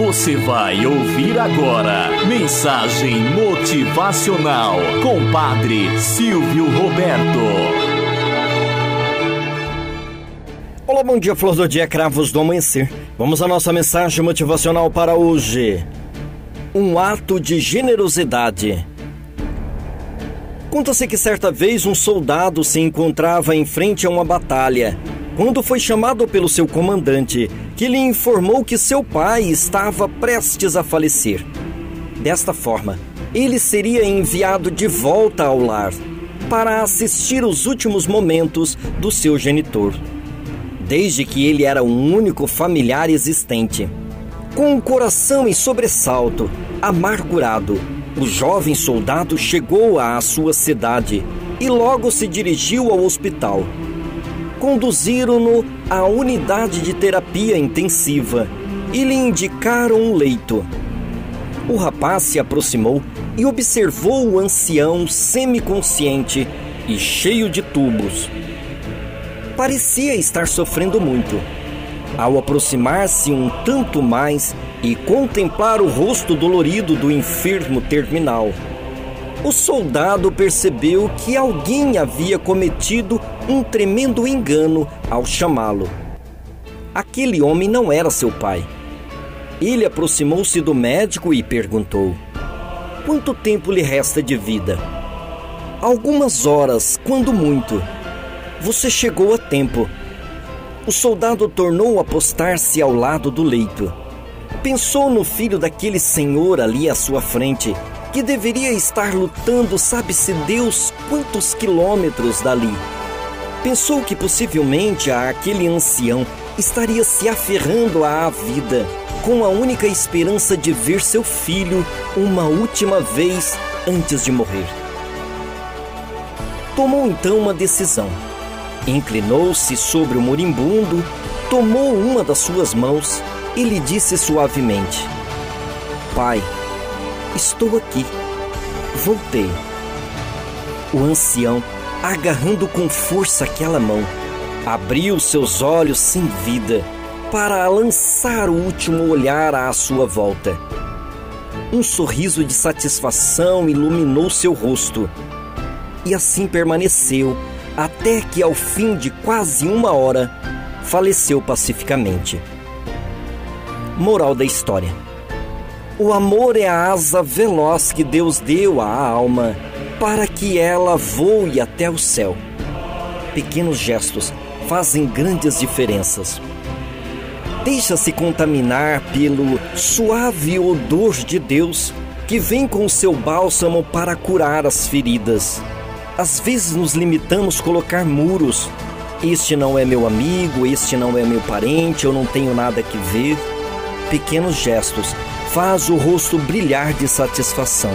Você vai ouvir agora Mensagem Motivacional com Padre Silvio Roberto. Olá, bom dia, flor do dia, cravos do amanhecer. Vamos à nossa mensagem motivacional para hoje. Um ato de generosidade. Conta-se que certa vez um soldado se encontrava em frente a uma batalha quando foi chamado pelo seu comandante, que lhe informou que seu pai estava prestes a falecer. Desta forma, ele seria enviado de volta ao lar para assistir os últimos momentos do seu genitor, desde que ele era o único familiar existente. Com o coração em sobressalto, amargurado, o jovem soldado chegou à sua cidade e logo se dirigiu ao hospital conduziram-no à unidade de terapia intensiva e lhe indicaram um leito. O rapaz se aproximou e observou o ancião semiconsciente e cheio de tubos. Parecia estar sofrendo muito. Ao aproximar-se um tanto mais e contemplar o rosto dolorido do enfermo terminal, o soldado percebeu que alguém havia cometido um tremendo engano ao chamá-lo. Aquele homem não era seu pai. Ele aproximou-se do médico e perguntou: Quanto tempo lhe resta de vida? Algumas horas, quando muito. Você chegou a tempo. O soldado tornou a postar-se ao lado do leito. Pensou no filho daquele senhor ali à sua frente que deveria estar lutando, sabe-se Deus quantos quilômetros dali. Pensou que possivelmente aquele ancião estaria se aferrando à vida, com a única esperança de ver seu filho uma última vez antes de morrer. Tomou então uma decisão. Inclinou-se sobre o moribundo, tomou uma das suas mãos e lhe disse suavemente: Pai, Estou aqui. Voltei. O ancião, agarrando com força aquela mão, abriu seus olhos sem vida para lançar o último olhar à sua volta. Um sorriso de satisfação iluminou seu rosto. E assim permaneceu até que, ao fim de quase uma hora, faleceu pacificamente. Moral da história o amor é a asa veloz que Deus deu à alma para que ela voe até o céu. Pequenos gestos fazem grandes diferenças. Deixa-se contaminar pelo suave odor de Deus que vem com seu bálsamo para curar as feridas. Às vezes nos limitamos a colocar muros. Este não é meu amigo, este não é meu parente, eu não tenho nada que ver. Pequenos gestos faz o rosto brilhar de satisfação.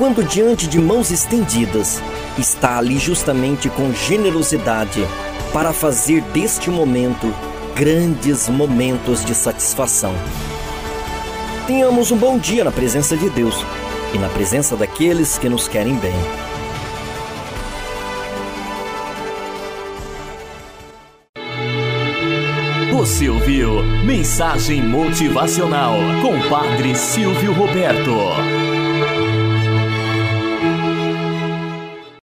Quando diante de mãos estendidas, está ali justamente com generosidade para fazer deste momento grandes momentos de satisfação. Tenhamos um bom dia na presença de Deus e na presença daqueles que nos querem bem. Você ouviu Mensagem Motivacional com Padre Silvio Roberto.